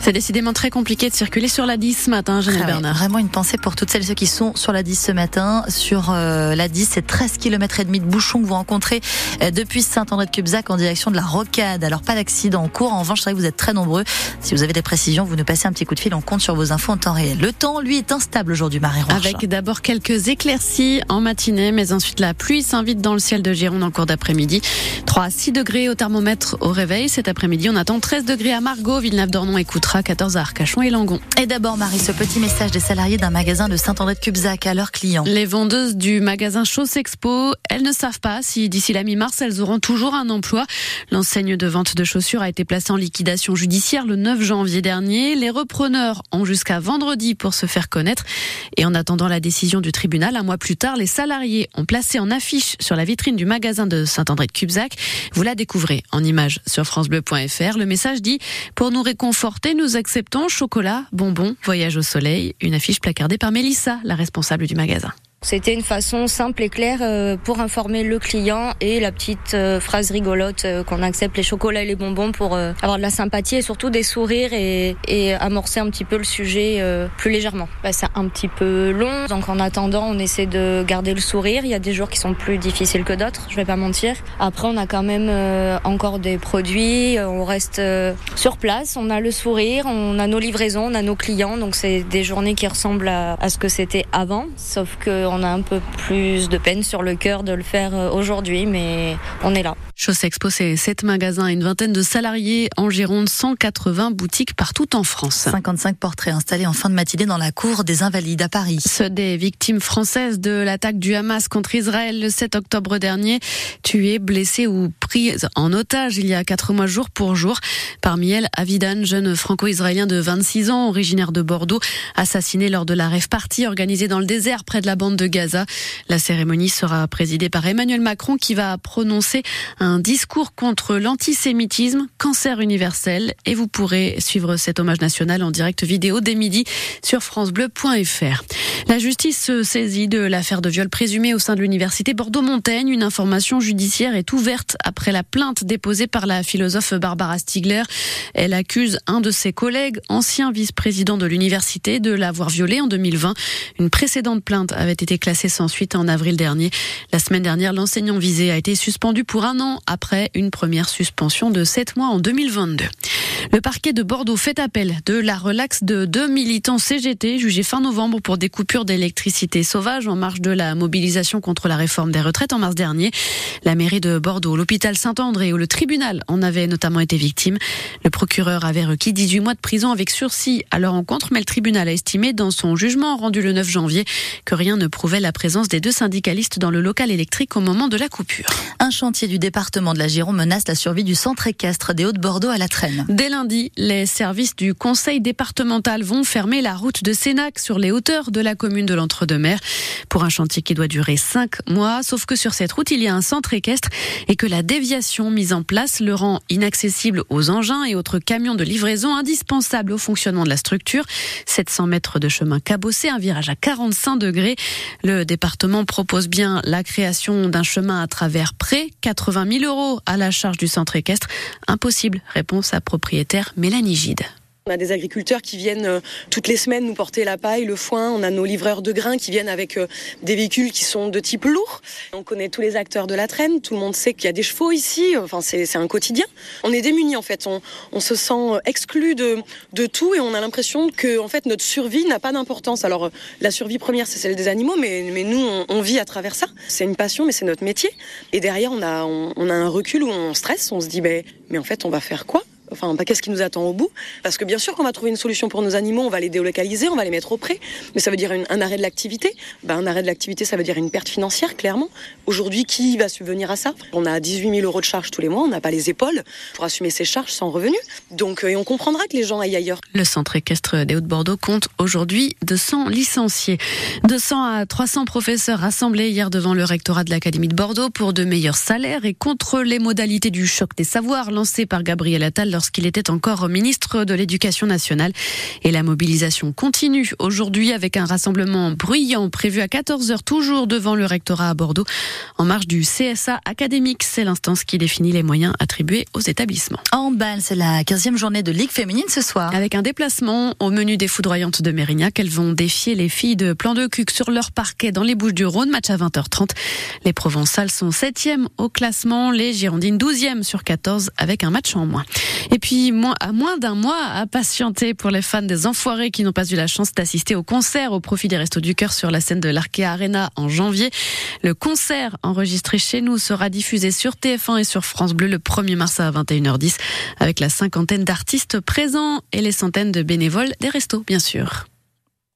C'est décidément très compliqué de circuler sur la 10 ce matin, Jeanne ah Bernard. Vraiment une pensée pour toutes celles et ceux qui sont sur la 10 ce matin. Sur euh, la 10, c'est 13 km et demi de bouchons que vous rencontrez euh, depuis Saint-André-de-Cubzac en direction de la Rocade. Alors pas d'accident en cours. En revanche, c'est vrai que vous êtes très nombreux. Si vous avez des précisions, vous nous passez un petit coup de fil. On compte sur vos infos en temps réel. Le temps, lui, est instable aujourd'hui, Marie Avec d'abord quelques éclaircies en matinée, mais ensuite la pluie s'invite dans le ciel de Gironde en cours d'après-midi. 3 à 6 degrés au thermomètre au réveil. Cet après-midi, on attend 13 degrés à Margot, Villeneuve-d'Ornon et Coutras, 14 à Arcachon et Langon. Et d'abord, Marie, ce petit message des salariés d'un magasin de Saint-André-de-Cubzac à leurs clients. Les vendeuses du magasin Chausse Expo, elles ne savent pas si d'ici la mi-mars, elles auront toujours un emploi. L'enseigne de vente de chaussures a été placée en liquidation judiciaire le 9 janvier dernier. Les repreneurs ont jusqu'à vendredi pour se faire connaître. Et en attendant la décision du tribunal, un mois plus tard, les salariés ont placé en affiche sur la vitrine du magasin de Saint-André-de-Cubzac. Vous la découvrez en image sur francebleu.fr. Le message dit, pour nous réconforter, nous acceptons chocolat, bonbons, voyage au soleil. Une affiche placardée par Mélissa, la responsable du magasin. C'était une façon simple et claire euh, pour informer le client et la petite euh, phrase rigolote euh, qu'on accepte les chocolats et les bonbons pour avoir de la sympathie et surtout des sourires et, et amorcer un petit peu le sujet plus légèrement. Bah, c'est un petit peu long, donc en attendant, on essaie de garder le sourire. Il y a des jours qui sont plus difficiles que d'autres, je vais pas mentir. Après, on a quand même encore des produits, on reste sur place, on a le sourire, on a nos livraisons, on a nos clients, donc c'est des journées qui ressemblent à, à ce que c'était avant, sauf que on a un peu plus de peine sur le cœur de le faire euh, aujourd'hui, mais on est là. Chose Expo, c'est 7 magasins et une vingtaine de salariés en Gironde, 180 boutiques partout en France. 55 portraits installés en fin de matinée dans la cour des Invalides à Paris. Ceux des victimes françaises de l'attaque du Hamas contre Israël le 7 octobre dernier, tuées, blessées ou prises en otage il y a 4 mois jour pour jour. Parmi elles, Avidan, jeune franco-israélien de 26 ans, originaire de Bordeaux, assassiné lors de la rêve partie organisée dans le désert près de la bande de Gaza. La cérémonie sera présidée par Emmanuel Macron qui va prononcer un discours contre l'antisémitisme, cancer universel. Et vous pourrez suivre cet hommage national en direct vidéo dès midi sur francebleu.fr. La justice se saisit de l'affaire de viol présumé au sein de l'université Bordeaux-Montaigne. Une information judiciaire est ouverte après la plainte déposée par la philosophe Barbara Stiegler. Elle accuse un de ses collègues, ancien vice-président de l'université, de l'avoir violée en 2020. Une précédente plainte avait été classée sans suite en avril dernier. La semaine dernière, l'enseignant visé a été suspendu pour un an après une première suspension de sept mois en 2022. Le parquet de Bordeaux fait appel de la relaxe de deux militants CGT jugés fin novembre pour des coupures d'électricité sauvage en marge de la mobilisation contre la réforme des retraites en mars dernier. La mairie de Bordeaux, l'hôpital Saint-André ou le tribunal en avaient notamment été victimes. Le procureur avait requis 18 mois de prison avec sursis à leur encontre, mais le tribunal a estimé dans son jugement rendu le 9 janvier que rien ne prouvait la présence des deux syndicalistes dans le local électrique au moment de la coupure. Un chantier du département de la Gironde menace la survie du centre équestre des Hauts-de-Bordeaux à la traîne lundi, les services du conseil départemental vont fermer la route de Sénac sur les hauteurs de la commune de l'Entre-deux-Mers pour un chantier qui doit durer cinq mois. Sauf que sur cette route, il y a un centre équestre et que la déviation mise en place le rend inaccessible aux engins et autres camions de livraison indispensables au fonctionnement de la structure. 700 mètres de chemin cabossé, un virage à 45 degrés. Le département propose bien la création d'un chemin à travers près 80 000 euros à la charge du centre équestre. Impossible, réponse à propriété Mélanie Gide. On a des agriculteurs qui viennent euh, toutes les semaines nous porter la paille, le foin. On a nos livreurs de grains qui viennent avec euh, des véhicules qui sont de type lourd. On connaît tous les acteurs de la traîne. Tout le monde sait qu'il y a des chevaux ici. Enfin, c'est un quotidien. On est démunis en fait. On, se sent exclu de, tout et on a l'impression que en fait notre survie n'a pas d'importance. Alors la survie première c'est celle des animaux, mais, nous on, vit à travers ça. C'est une passion, mais c'est notre métier. Et derrière on a, un recul où on stresse. On se dit mais, mais en fait on va faire quoi? Enfin, qu'est-ce qui nous attend au bout Parce que bien sûr qu'on va trouver une solution pour nos animaux, on va les délocaliser, on va les mettre au pré, mais ça veut dire un arrêt de l'activité. Ben, un arrêt de l'activité, ça veut dire une perte financière, clairement. Aujourd'hui, qui va subvenir à ça? On a 18 000 euros de charges tous les mois, on n'a pas les épaules pour assumer ces charges sans revenus. Donc, euh, et on comprendra que les gens aillent ailleurs. Le centre équestre des Hauts-de-Bordeaux compte aujourd'hui 200 licenciés. 200 à 300 professeurs rassemblés hier devant le rectorat de l'Académie de Bordeaux pour de meilleurs salaires et contre les modalités du choc des savoirs lancé par Gabriel Attal, lorsqu'il était encore ministre de l'Éducation nationale. Et la mobilisation continue aujourd'hui avec un rassemblement bruyant prévu à 14h toujours devant le rectorat à Bordeaux en marge du CSA académique. C'est l'instance qui définit les moyens attribués aux établissements. En balle, c'est la 15e journée de Ligue féminine ce soir. Avec un déplacement au menu des foudroyantes de Mérignac, elles vont défier les filles de Plan de Cuc sur leur parquet dans les Bouches du Rhône, match à 20h30. Les Provençales sont 7e au classement, les Girondines 12e sur 14 avec un match en moins. Et puis, à moins d'un mois à patienter pour les fans des Enfoirés qui n'ont pas eu la chance d'assister au concert au profit des Restos du Cœur sur la scène de l'Arkea Arena en janvier. Le concert enregistré chez nous sera diffusé sur TF1 et sur France Bleu le 1er mars à 21h10 avec la cinquantaine d'artistes présents et les centaines de bénévoles des restos, bien sûr.